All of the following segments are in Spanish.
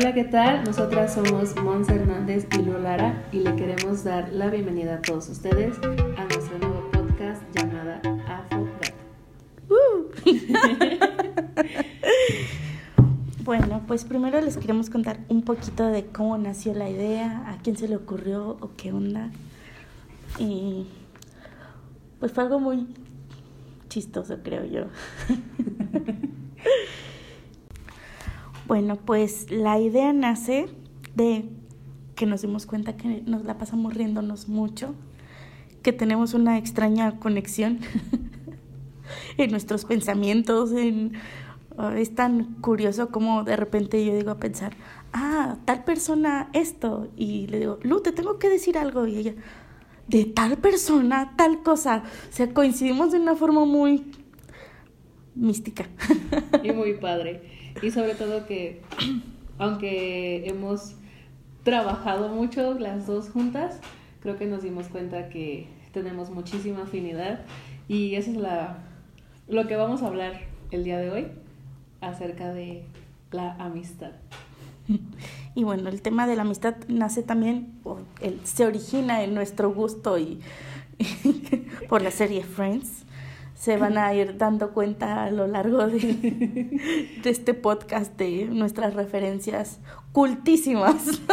Hola, ¿qué tal? Nosotras somos Mons Hernández y Lolara y le queremos dar la bienvenida a todos ustedes a nuestro nuevo podcast llamada Afrogat. Bueno, pues primero les queremos contar un poquito de cómo nació la idea, a quién se le ocurrió o qué onda. Y pues fue algo muy chistoso, creo yo. bueno, pues la idea nace de que nos dimos cuenta que nos la pasamos riéndonos mucho, que tenemos una extraña conexión en nuestros pensamientos, en Ah, es tan curioso como de repente yo digo a pensar, ah, tal persona esto, y le digo, Lu, te tengo que decir algo, y ella, de tal persona, tal cosa, o sea, coincidimos de una forma muy mística. Y muy padre. Y sobre todo que, aunque hemos trabajado mucho las dos juntas, creo que nos dimos cuenta que tenemos muchísima afinidad y eso es la, lo que vamos a hablar el día de hoy acerca de la amistad. Y bueno, el tema de la amistad nace también, el, se origina en nuestro gusto y, por la serie Friends. Se van a ir dando cuenta a lo largo de, de este podcast de nuestras referencias cultísimas.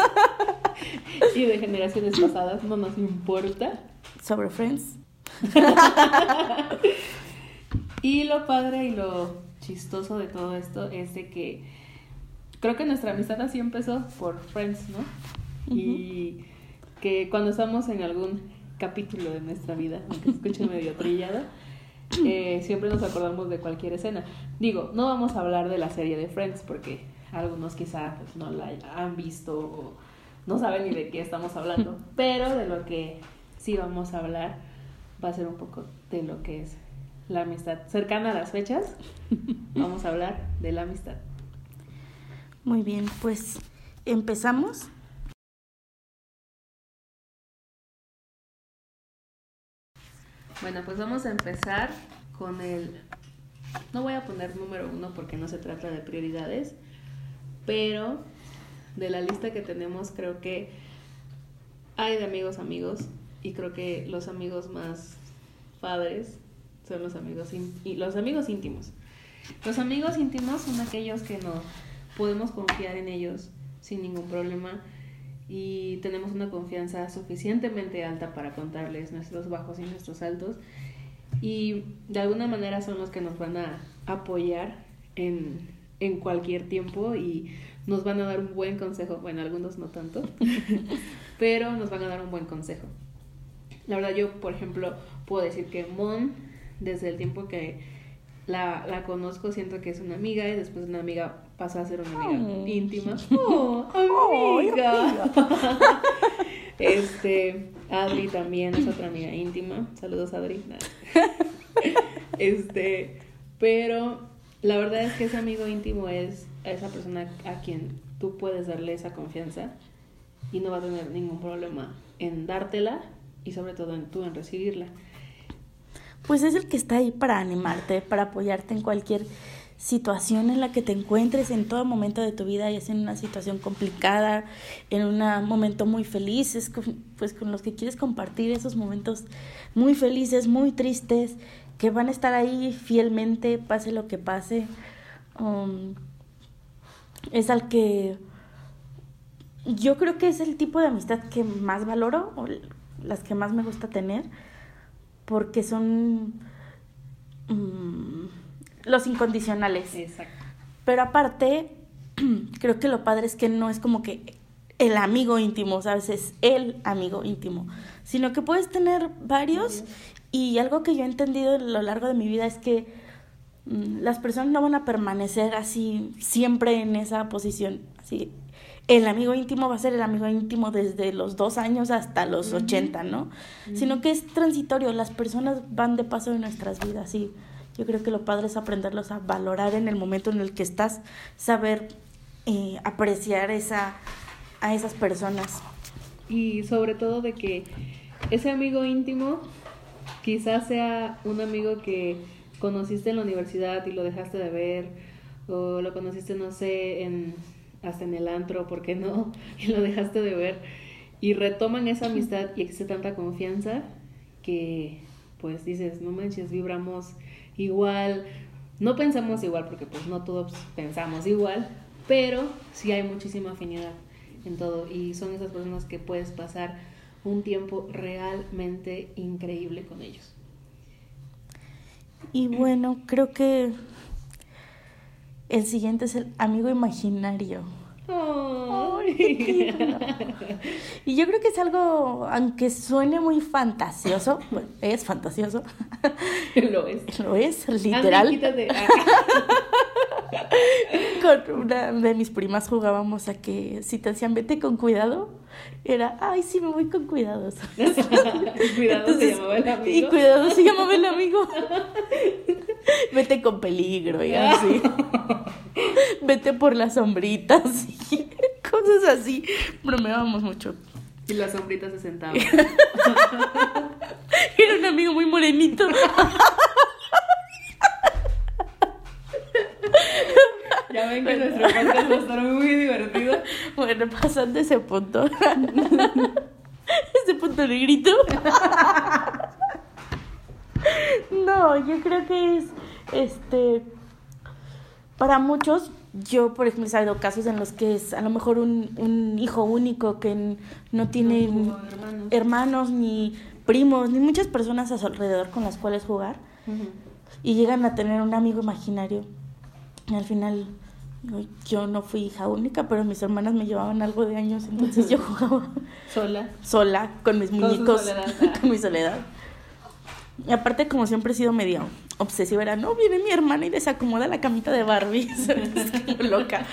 Y de generaciones pasadas, no nos importa. Sobre Friends. Y lo padre y lo chistoso de todo esto es de que creo que nuestra amistad así empezó por Friends, ¿no? Y que cuando estamos en algún capítulo de nuestra vida, aunque se escuche medio trillado, eh, siempre nos acordamos de cualquier escena. Digo, no vamos a hablar de la serie de Friends porque algunos quizá pues, no la han visto o no saben ni de qué estamos hablando, pero de lo que sí vamos a hablar va a ser un poco de lo que es la amistad. Cercana a las fechas, vamos a hablar de la amistad. Muy bien, pues empezamos. Bueno, pues vamos a empezar con el... No voy a poner número uno porque no se trata de prioridades, pero de la lista que tenemos creo que hay de amigos amigos y creo que los amigos más padres son los amigos, los amigos íntimos. Los amigos íntimos son aquellos que no podemos confiar en ellos sin ningún problema y tenemos una confianza suficientemente alta para contarles nuestros bajos y nuestros altos y de alguna manera son los que nos van a apoyar en, en cualquier tiempo y nos van a dar un buen consejo, bueno, algunos no tanto, pero nos van a dar un buen consejo. La verdad yo, por ejemplo, puedo decir que Mon desde el tiempo que la, la conozco, siento que es una amiga y después una amiga pasa a ser una amiga íntima. ¡Oh, amiga! este, Adri también es otra amiga íntima. Saludos, Adri. este, pero la verdad es que ese amigo íntimo es esa persona a quien tú puedes darle esa confianza y no va a tener ningún problema en dártela y sobre todo en tú en recibirla pues es el que está ahí para animarte, para apoyarte en cualquier situación en la que te encuentres en todo momento de tu vida, ya sea en una situación complicada, en un momento muy feliz, es pues con los que quieres compartir esos momentos muy felices, muy tristes, que van a estar ahí fielmente, pase lo que pase. Um, es al que yo creo que es el tipo de amistad que más valoro o las que más me gusta tener porque son mm, los incondicionales. Exacto. Pero aparte, creo que lo padre es que no es como que el amigo íntimo, ¿sabes? Es el amigo íntimo, sino que puedes tener varios y algo que yo he entendido a lo largo de mi vida es que mm, las personas no van a permanecer así siempre en esa posición, así el amigo íntimo va a ser el amigo íntimo desde los dos años hasta los ochenta, ¿no? Sino que es transitorio, las personas van de paso en nuestras vidas y yo creo que lo padre es aprenderlos a valorar en el momento en el que estás, saber eh, apreciar esa, a esas personas. Y sobre todo de que ese amigo íntimo quizás sea un amigo que conociste en la universidad y lo dejaste de ver, o lo conociste, no sé, en hasta en el antro, ¿por qué no? Y lo dejaste de ver. Y retoman esa amistad y existe tanta confianza que pues dices, no manches, vibramos igual, no pensamos igual porque pues no todos pensamos igual, pero sí hay muchísima afinidad en todo y son esas personas que puedes pasar un tiempo realmente increíble con ellos. Y bueno, creo que el siguiente es el amigo imaginario. y yo creo que es algo, aunque suene muy fantasioso, bueno, es fantasioso. Lo es. Lo es, literal. con una de mis primas jugábamos a que si te decían vete con cuidado, era, ay, sí, me voy con cuidados. cuidado se llamaba el amigo. Y cuidado se llamaba el amigo. vete con peligro y así. Vete por las sombritas y cosas así. Bromeábamos mucho. Y las sombritas se sentaban. Era un amigo muy morenito. Ya ven que nuestro podcast va a estar muy divertido. Bueno, pasando ese punto. ese punto negrito. no, yo creo que es este para muchos yo, por ejemplo, he sabido casos en los que es a lo mejor un, un hijo único que no tiene hermanos. hermanos. ni primos, ni muchas personas a su alrededor con las cuales jugar. Y llegan a tener un amigo imaginario. Y al final, yo no fui hija única, pero mis hermanas me llevaban algo de años, entonces yo jugaba sola. Sola, con mis muñecos, con mi soledad. Y aparte, como siempre he sido medio obsesiva, era, no, viene mi hermana y desacomoda la camita de Barbie. loca.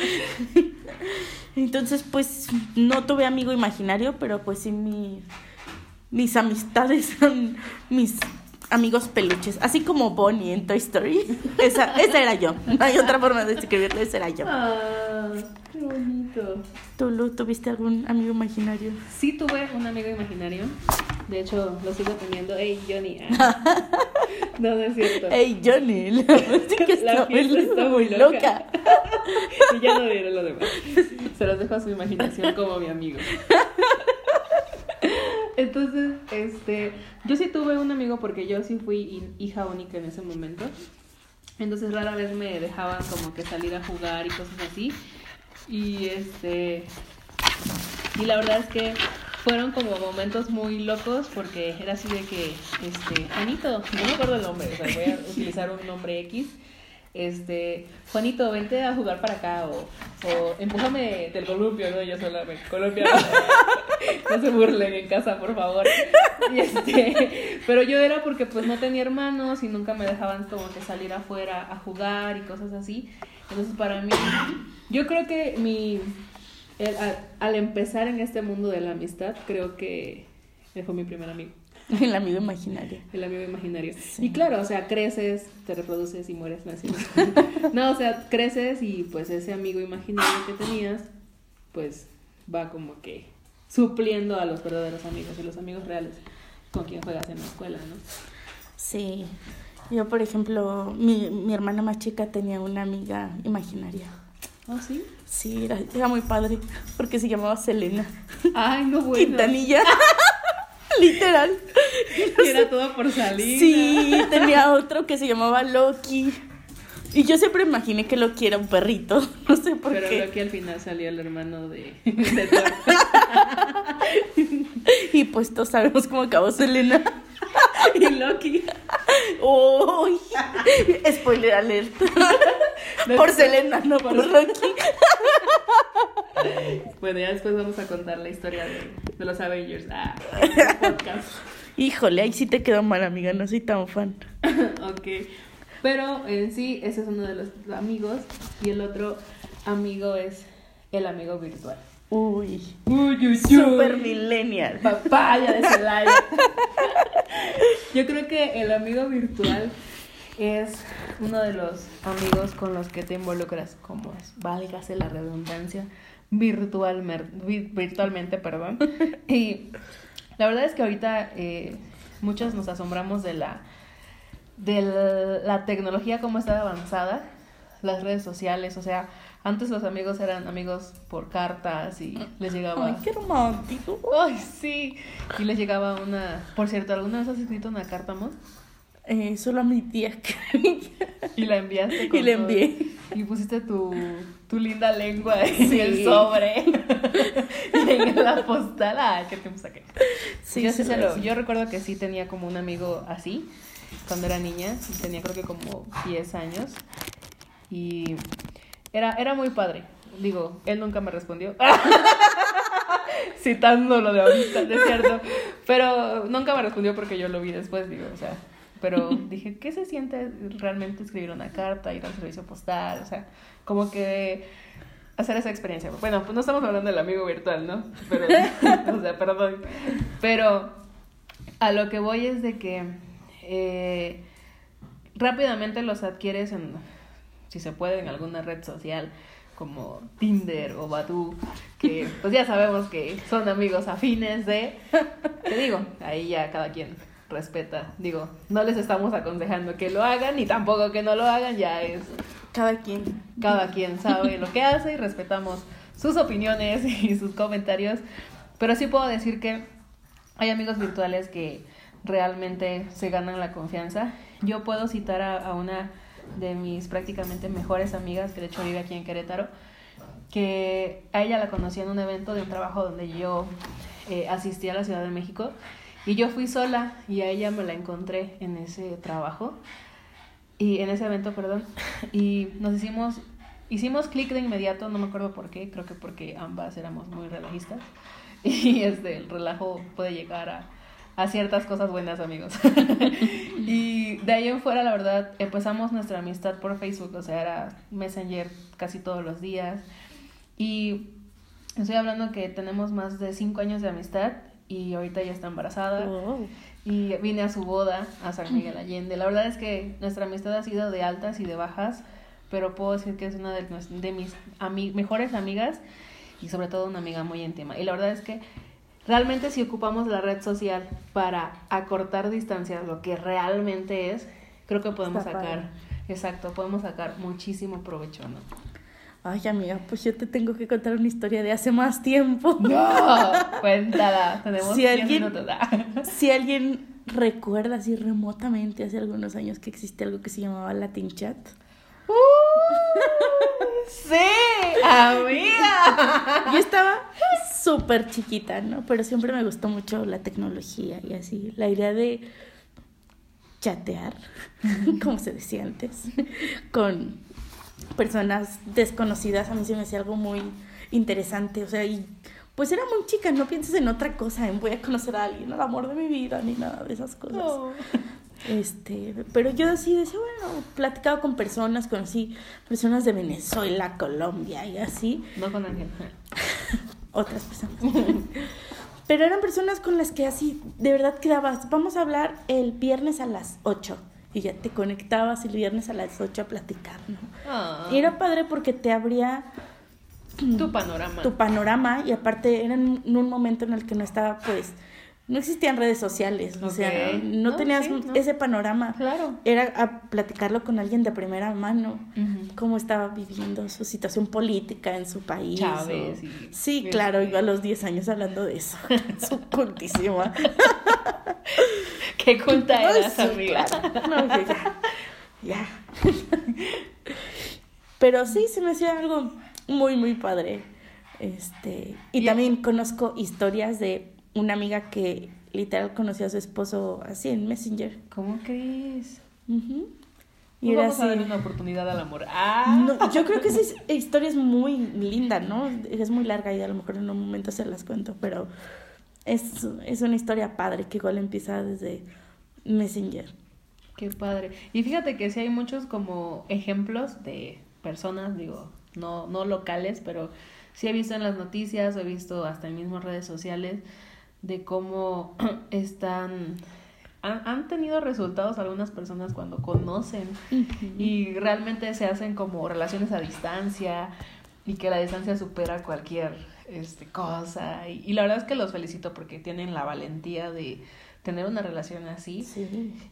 Entonces, pues, no tuve amigo imaginario, pero pues sí mi, mis amistades son mis amigos peluches, así como Bonnie en Toy Story. Esa, esa era yo. No hay otra forma de describirlo, esa era yo. Ah, qué bonito. ¿Tú, Lu, tuviste algún amigo imaginario? Sí, tuve un amigo imaginario. De hecho, lo sigo teniendo. Hey, Johnny. Ah. No, no es cierto. Hey, Johnny. La música está, muy, está muy loca. y ya no diré lo demás. Se los dejo a su imaginación como mi amigo. Entonces, este, yo sí tuve un amigo porque yo sí fui hija única en ese momento. Entonces rara vez me dejaban como que salir a jugar y cosas así. Y este y la verdad es que fueron como momentos muy locos porque era así de que este Juanito, no me acuerdo el nombre, o sea, voy a utilizar un nombre X este, Juanito, vente a jugar para acá o, o empújame del columpio, ¿no? Yo sola me columpio. no se burlen en casa, por favor. Y este, pero yo era porque pues no tenía hermanos y nunca me dejaban como que salir afuera a jugar y cosas así. Entonces para mí, yo creo que mi, al empezar en este mundo de la amistad, creo que él fue mi primer amigo. El amigo imaginario. El amigo imaginario. Y claro, o sea, creces, te reproduces y mueres. No, o sea, creces y pues ese amigo imaginario que tenías, pues va como que supliendo a los verdaderos amigos y los amigos reales con quien juegas en la escuela, ¿no? Sí. Yo, por ejemplo, mi, mi hermana más chica tenía una amiga imaginaria. ¿Oh, sí? Sí, era, era muy padre, porque se llamaba Selena. Ay, no bueno. Quintanilla. Literal. era todo por salir. Sí, tenía otro que se llamaba Loki. Y yo siempre imaginé que Loki era un perrito. No sé por qué. Pero Loki al final salió el hermano de, y pues todos sabemos cómo acabó Selena. y Loki. Uy, spoiler alert. por Selena, no por, Loki. bueno, ya después vamos a contar la historia de, de los Avengers. Ah, podcast. Híjole, ahí sí te quedó mal, amiga, no soy tan fan. ok. Pero en sí, ese es uno de los amigos. Y el otro amigo es el amigo virtual. Uy. Uy, uy, uy. Super millennial. Papaya de Celaya. Yo creo que el amigo virtual es uno de los amigos con los que te involucras, como es, válgase la redundancia, virtualmente, perdón. Y la verdad es que ahorita eh, muchos nos asombramos de la, de la tecnología como está avanzada, las redes sociales, o sea, Antes los amigos eran amigos por cartas y les llegaba... Ay, qué romántico. Ay, sí. Y les llegaba una... Por cierto, ¿alguna vez has escrito una carta, amor? Eh, solo a mi tía. y la enviaste. y la envié. Y pusiste tu, tu linda lengua en el sobre. y en la postal. Ay, qué tiempo saqué. Sí, yo, sí lo, yo recuerdo que sí tenía como un amigo así cuando era niña. Tenía creo que como 10 años. Y era, era muy padre. Digo, él nunca me respondió. Citando lo de ahorita, es cierto. Pero nunca me respondió porque yo lo vi después, digo, o sea. Pero dije, ¿qué se siente realmente escribir una carta, ir al servicio postal? O sea, como que hacer esa experiencia. Bueno, pues no estamos hablando del amigo virtual, ¿no? Pero, o sea, perdón. Pero a lo que voy es de que eh, rápidamente los adquieres en si se puede, en alguna red social como Tinder o Badoo, que pues ya sabemos que son amigos afines de, te digo, ahí ya cada quien respeta, digo, no les estamos aconsejando que lo hagan ni tampoco que no lo hagan, ya es cada quien, cada quien sabe lo que hace y respetamos sus opiniones y sus comentarios, pero sí puedo decir que hay amigos virtuales que realmente se ganan la confianza. Yo puedo citar a una de mis prácticamente mejores amigas, que de hecho vive aquí en Querétaro, que a ella la conocí en un evento de un trabajo donde yo eh, asistí a la Ciudad de México y yo fui sola y a ella me la encontré en ese trabajo y en ese evento, perdón, y nos hicimos hicimos clic de inmediato, no me acuerdo por qué, creo que porque ambas éramos muy relajistas y este el relajo puede llegar a a ciertas cosas buenas, amigos. y de ahí en fuera, la verdad, empezamos nuestra amistad por Facebook, o sea, era Messenger casi todos los días. Y estoy hablando que tenemos más de cinco años de amistad y ahorita ya está embarazada. Y vine a su boda a San Miguel Allende. La verdad es que nuestra amistad ha sido de altas y de bajas, pero puedo decir que es una de, de mis mejores amigas y sobre todo una amiga muy íntima. Y la verdad es que Realmente si ocupamos la red social para acortar distancias, lo que realmente es, creo que podemos sacar, exacto, podemos sacar muchísimo provecho, ¿no? Ay, amiga, pues yo te tengo que contar una historia de hace más tiempo. No, cuéntala, tenemos si alguien, si alguien recuerda así remotamente hace algunos años que existe algo que se llamaba Latin Chat. ¡Uh! sí, amiga. Yo estaba súper chiquita, ¿no? Pero siempre me gustó mucho la tecnología y así. La idea de chatear, como se decía antes, con personas desconocidas, a mí se me hacía algo muy interesante. O sea, y pues era muy chica, no pienses en otra cosa, en voy a conocer a alguien, el amor de mi vida, ni nada de esas cosas. Este, pero yo así decía, bueno, platicaba con personas, conocí personas de Venezuela, Colombia y así. No con Ángel. Otras personas. pero eran personas con las que así, de verdad quedabas, vamos a hablar el viernes a las 8 y ya te conectabas el viernes a las 8 a platicar, ¿no? Ah. Y era padre porque te abría tu panorama. Tu panorama y aparte era en un momento en el que no estaba pues no existían redes sociales, o sea, no, tenías ese panorama. Claro. Era a platicarlo con alguien de primera mano, cómo estaba viviendo su situación política en su país. Chávez. Sí, claro, iba a los 10 años hablando de eso. su cultísima. Qué culta eras, amiga. No, ya. ya. Pero sí, se me hacía algo muy, muy padre. Este, y también conozco historias de una amiga que literal conoció a su esposo así en Messenger. ¿Cómo crees? Y era vamos así. a darle una oportunidad al amor. ¡Ah! yo creo que esa historia es muy linda, ¿no? Es muy larga y a lo mejor en un momento se las cuento, pero es, es una historia padre que igual empieza desde Messenger. Qué padre. Y fíjate que sí hay muchos como ejemplos de personas, digo, no, no locales, pero sí he visto en las noticias, o he visto hasta en mismas redes sociales de cómo están han, tenido resultados algunas personas cuando conocen y realmente se hacen como relaciones a distancia y que la distancia supera cualquier este, cosa. Y, la verdad es que los felicito porque tienen la valentía de tener una relación así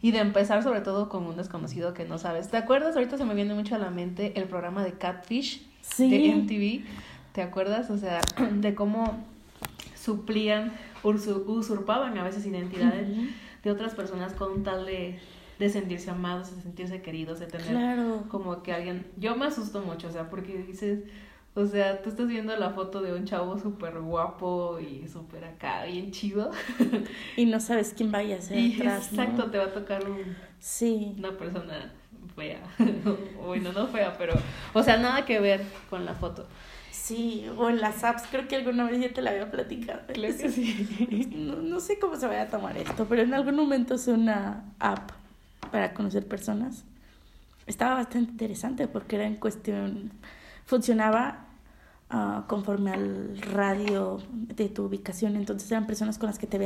y de empezar sobre todo con un desconocido que no sabes. ¿Te acuerdas? Ahorita se me viene mucho a la mente el programa de Catfish Sí. de MTV. ¿Te acuerdas? O sea, de cómo suplían, usurpaban a veces identidades de otras personas con tal de, de sentirse amados, de sentirse queridos, de tener Claro. como que alguien... Yo me asusto mucho, o sea, porque dices... O sea, tú estás viendo la foto de un chavo súper guapo y súper acá, bien chido. Y no sabes quién vaya a ser Y atrás, ¿no? exacto, te va a tocar un, Sí. una persona fea. bueno, no fea, pero... O sea, nada que ver con la foto. Sí, o en las apps, creo que alguna vez ya te la había platicado. Claro que sí. No, no sé cómo se vaya a tomar esto, pero en algún momento usé una app para conocer personas. Estaba bastante interesante porque era en cuestión, funcionaba ah, conforme al radio de tu ubicación, entonces eran personas con las que te mm,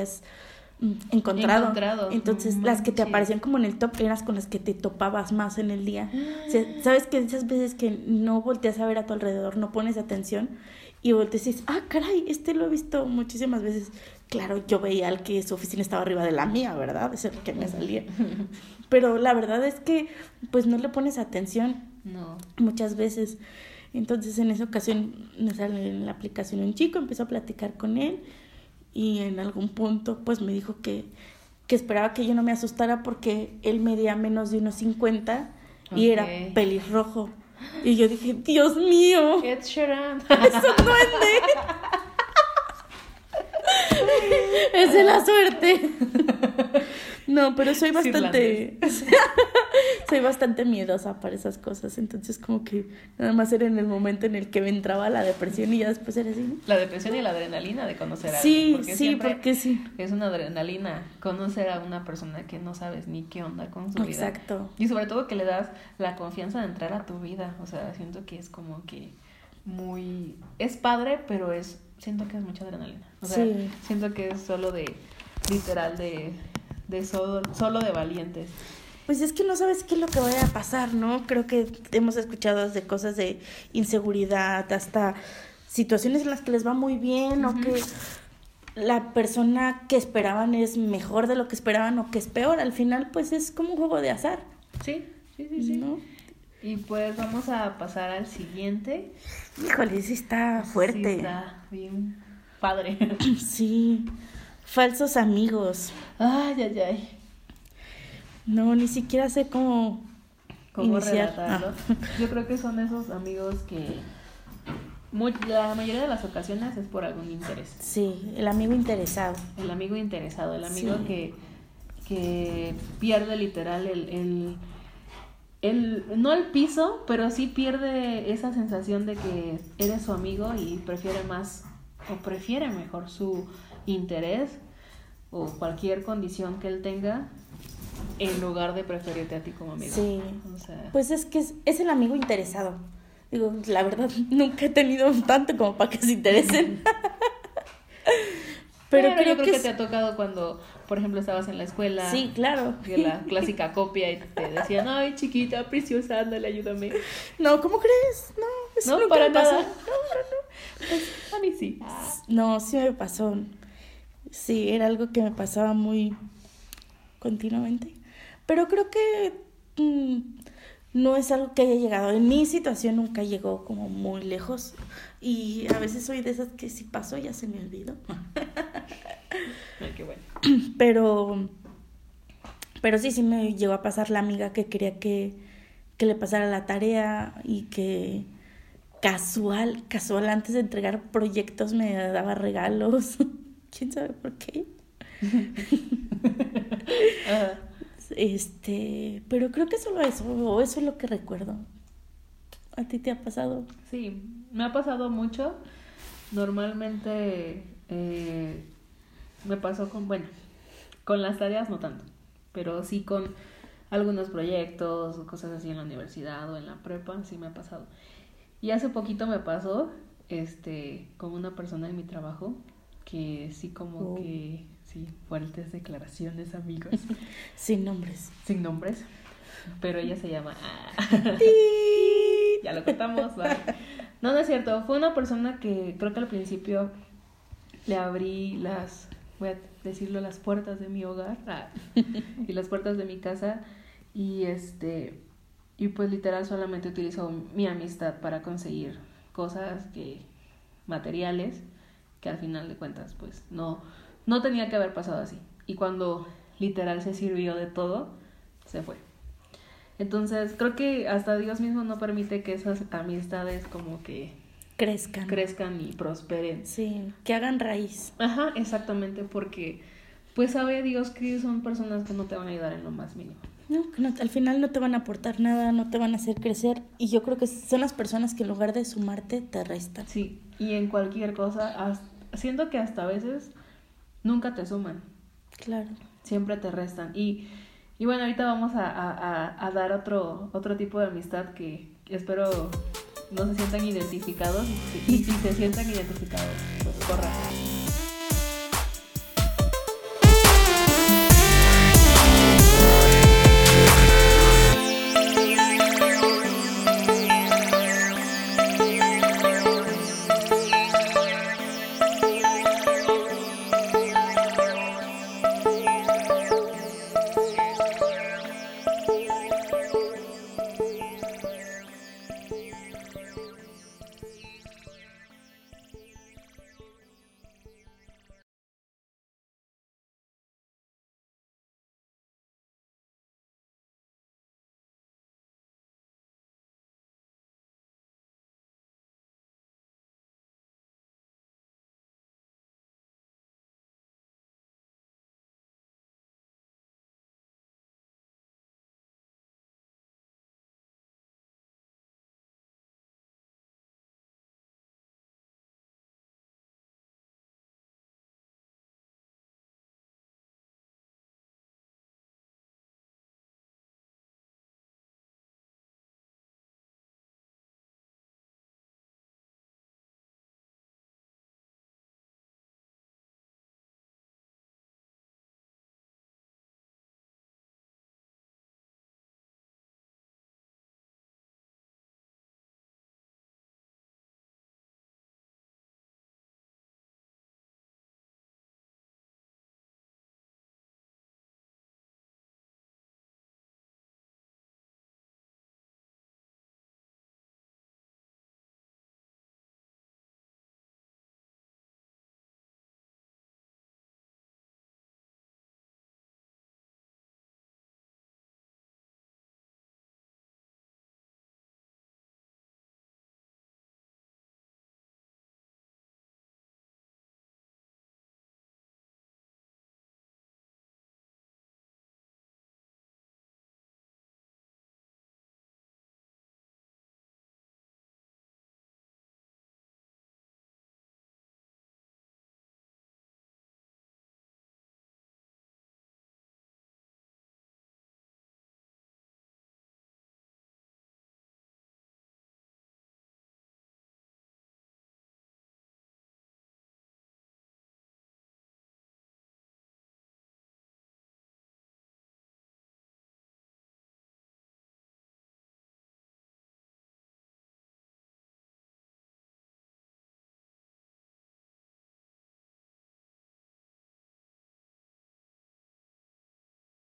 encontrado. Encontrado, Entonces no las que te aparecían como en el top eran con las que te topabas más en el día. O sea, sabes que esas veces que no volteas a ver a tu alrededor, no pones atención y volteas y dices, ah, caray, este lo he visto muchísimas veces. Claro, yo veía al que su oficina estaba arriba de la mía, ¿verdad? Es el que me salía. Pero la verdad es que, pues no le pones atención No. muchas veces. Entonces en esa ocasión me sale en la aplicación un chico, empezó a platicar con él y en algún punto pues me dijo que, que esperaba que yo no me asustara porque él medía menos de unos 50 y era pelirrojo. Y yo dije, Dios mío, Ed Sheeran. es un duende. es de la suerte. No, pero soy bastante soy bastante miedosa para esas cosas, entonces como que nada más era en el momento en el que me entraba la depresión y ya después era así. ¿no? La depresión y la adrenalina de conocer a Sí, alguien. sí, siempre porque sí. Es una adrenalina conocer a una persona que no sabes ni qué onda con su vida. Exacto. Y sobre todo que le das la confianza de entrar a tu vida. O sea, siento que es como que muy... Es padre, pero es... Siento que es mucha adrenalina. O sea, Sí. siento que es solo de... Literal de... De solo, solo de valientes. Pues es que no sabes qué es lo que vaya a pasar, ¿no? Creo que hemos escuchado de cosas de inseguridad, hasta situaciones en las que les va muy bien o que la persona que esperaban es mejor de lo que esperaban o que es peor. Al final, pues es como un juego de azar, Sí, sí, sí, sí. ¿no? Y pues vamos a pasar al siguiente. Híjole, sí está fuerte. Sí, está bien padre. Sí. Falsos amigos. Ay, ay, ay. No, ni siquiera sé cómo, ¿Cómo iniciar. relatarlo? Ah. Yo creo que son esos amigos que mu- la mayoría de las ocasiones es por algún interés. Sí, el amigo interesado. El amigo interesado, el amigo Sí. que, que pierde literal el, el, el- no el piso, pero sí pierde esa sensación de que eres su amigo y prefiere más, o prefiere mejor su interés o cualquier condición que él tenga en lugar de preferirte a ti como amigo. Sí. O sea, Pues es que es, es el amigo interesado. Digo, la verdad, nunca he tenido tanto como para que se interesen. Pero, creo, yo creo que, que, es- te ha tocado cuando, por ejemplo, estabas en la escuela. Sí, claro. que la clásica copia y te decían, ay, chiquita, preciosa, ándale, ayúdame. No, ¿cómo crees? No, eso No, nunca para me pasó. nada. Pues, a mí sí. No, sí me pasó. Sí, era algo que me pasaba muy continuamente. Pero creo que mm, no es algo que haya llegado. En mi situación nunca llegó como muy lejos. Y a veces soy de esas que si pasó ya se me olvidó. Ay, qué bueno. Pero, pero sí, sí me llegó a pasar la amiga que quería que, que le pasara la tarea y que casual, casual, antes de entregar proyectos me daba regalos. ¿Quién sabe por qué? Ajá. Este, pero creo que solo eso, o eso es lo que recuerdo. ¿A ti te ha pasado? Sí, me ha pasado mucho. Normalmente eh, me pasó con, bueno, con las tareas no tanto, pero sí con algunos proyectos o cosas así en la universidad o en la prepa, sí me ha pasado. Y hace poquito me pasó, este, con una persona en mi trabajo que sí como Oh. que, sí, fuertes declaraciones, amigos, Sin nombres. sin nombres, pero ella se llama... ah, ya lo contamos, bye. No, no es cierto. Fue una persona que creo que al principio le abrí las, voy a decirlo, las puertas de mi hogar ah, y las puertas de mi casa y este y pues literal solamente utilizó mi amistad para conseguir cosas que materiales que al final de cuentas pues no no tenía que haber pasado así. Y cuando literal se sirvió de todo se fue. Entonces creo que hasta Dios mismo no permite que esas amistades como que crezcan. crezcan y prosperen. Sí que hagan raíz. Ajá exactamente porque pues sabe Dios que son personas que no te van a ayudar en lo más mínimo. No, que no, al final no te van a aportar nada, no te van a hacer crecer y yo creo que son las personas que en lugar de sumarte te restan. Sí, y en cualquier cosa, siento que hasta a veces nunca te suman. Claro. Siempre te restan. Y, y bueno, ahorita vamos a, a, a, dar otro, otro tipo de amistad que espero no se sientan identificados y, y si se sientan identificados, pues corran.